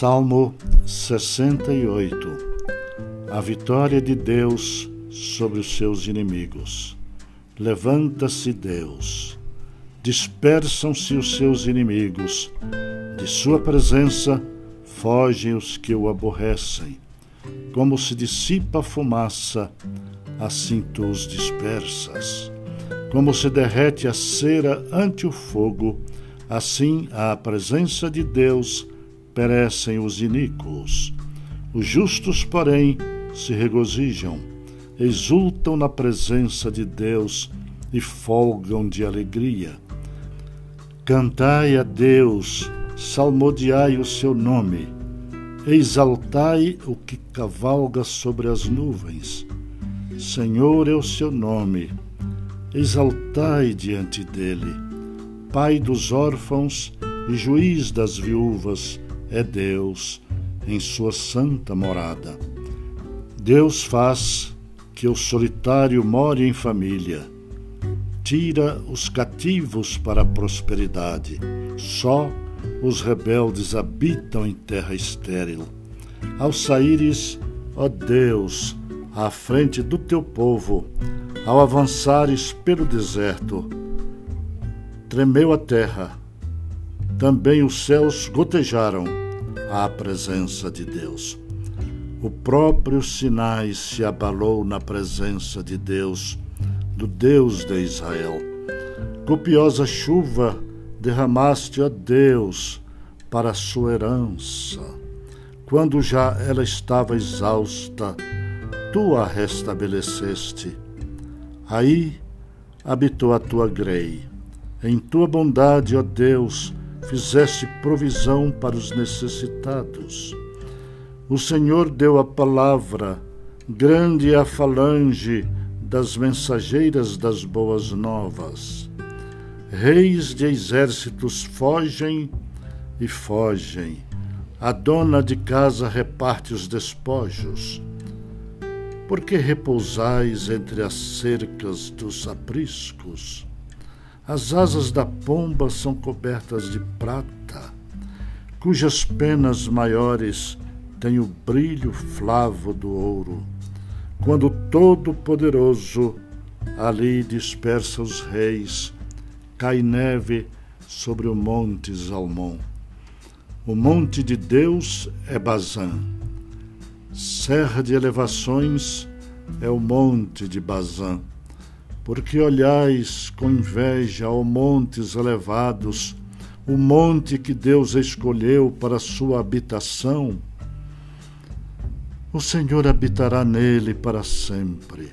Salmo 68 A vitória de Deus sobre os seus inimigos. Levanta-se Deus, dispersam-se os seus inimigos, de sua presença fogem os que o aborrecem. Como se dissipa a fumaça, assim tu os dispersas. Como se derrete a cera ante o fogo, assim à presença de Deus perecem os iníquos. Os justos, porém, se regozijam, exultam na presença de Deus e folgam de alegria. Cantai a Deus, salmodiai o seu nome, exaltai o que cavalga sobre as nuvens. Senhor é o seu nome, exaltai diante dele. Pai dos órfãos e juiz das viúvas, é Deus em sua santa morada. Deus faz que o solitário more em família, tira os cativos para a prosperidade. Só os rebeldes habitam em terra estéril. Ao saíres, ó Deus, à frente do teu povo, ao avançares pelo deserto, tremeu a terra, também os céus gotejaram à presença de Deus. O próprio Sinai se abalou na presença de Deus, do Deus de Israel. Copiosa chuva derramaste, ó Deus, para a sua herança. Quando já ela estava exausta, tu a restabeleceste. Aí habitou a tua grei. Em tua bondade, ó Deus, fizeste provisão para os necessitados. O Senhor deu a palavra, grande a falange das mensageiras das boas novas. Reis de exércitos fogem e fogem. A dona de casa reparte os despojos. Por que repousais entre as cercas dos apriscos? As asas da pomba são cobertas de prata, cujas penas maiores têm o brilho flavo do ouro. Quando Todo-Poderoso ali dispersa os reis, cai neve sobre o monte Zalmon. O monte de Deus é Bazã. Serra de elevações é o monte de Bazã porque olhais com inveja ao montes elevados, o monte que Deus escolheu para sua habitação, o Senhor habitará nele para sempre.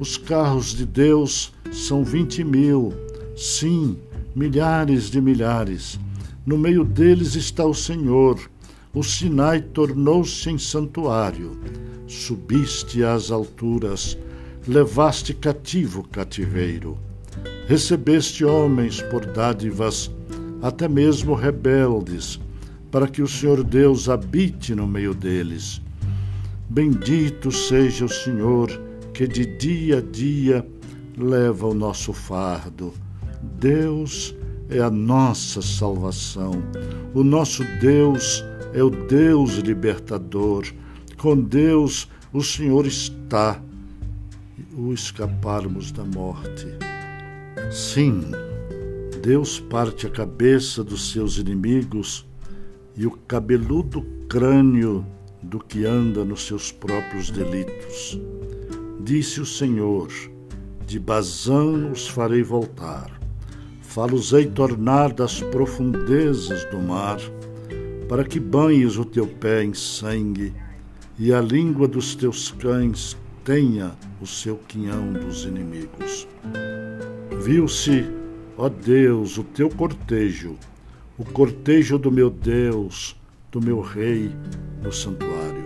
Os carros de Deus são vinte mil, sim, milhares de milhares. No meio deles está o Senhor. O Sinai tornou-se em santuário. Subiste às alturas levaste cativo o cativeiro. Recebeste homens por dádivas, até mesmo rebeldes, para que o Senhor Deus habite no meio deles. Bendito seja o Senhor, que de dia a dia leva o nosso fardo. Deus é a nossa salvação. O nosso Deus é o Deus libertador. Com Deus o Senhor está o escaparmos da morte. Sim, Deus parte a cabeça dos seus inimigos e o cabeludo crânio do que anda nos seus próprios delitos. Disse o Senhor: De Bazã os farei voltar, fá-los-ei tornar das profundezas do mar, para que banhes o teu pé em sangue e a língua dos teus cães tenha o seu quinhão dos inimigos. Viu-se, ó Deus, o teu cortejo, o cortejo do meu Deus, do meu Rei, no santuário.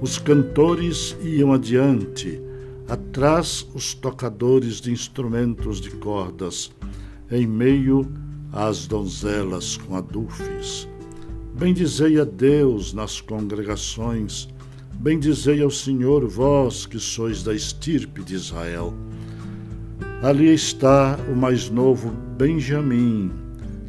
Os cantores iam adiante, atrás os tocadores de instrumentos de cordas, em meio às donzelas com adufes. Bendizei a Deus nas congregações, Bendizei ao Senhor, vós que sois da estirpe de Israel. Ali está o mais novo Benjamim,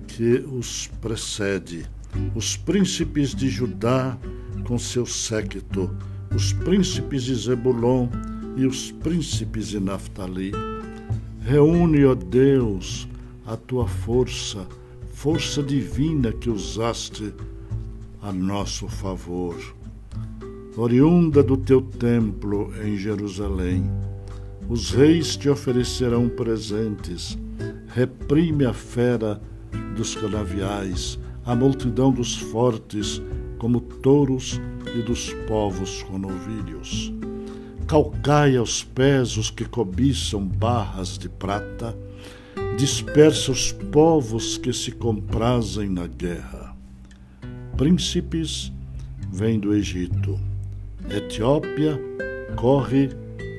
que os precede. os príncipes de Judá com seu séquito, os príncipes de Zebulon e os príncipes de Naphtali. Reúne, ó Deus, a tua força, força divina que usaste a nosso favor. Oriunda do teu templo em Jerusalém, os reis te oferecerão presentes. Reprime a fera dos canaviais, a multidão dos fortes, como touros e dos povos com novilhos. Calcai aos pés os que cobiçam barras de prata, dispersa os povos que se comprazem na guerra. Príncipes vêm do Egito. Etiópia corre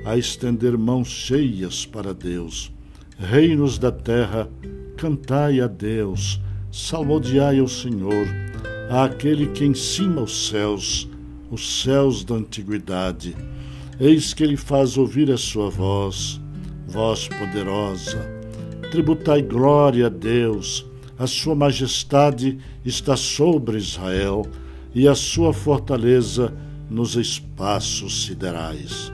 a estender mãos cheias para Deus. Reinos da terra, cantai a Deus, salmodiai ao Senhor, àquele que em cima os céus, os céus da antiguidade. Eis que ele faz ouvir a sua voz, voz poderosa. Tributai glória a Deus, a sua majestade está sobre Israel e a sua fortaleza nos espaços siderais.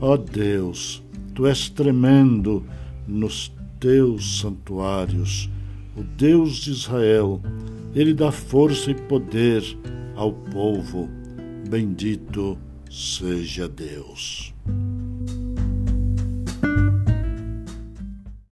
Ó Deus, tu és tremendo nos teus santuários, o Deus de Israel, ele dá força e poder ao povo. Bendito seja Deus.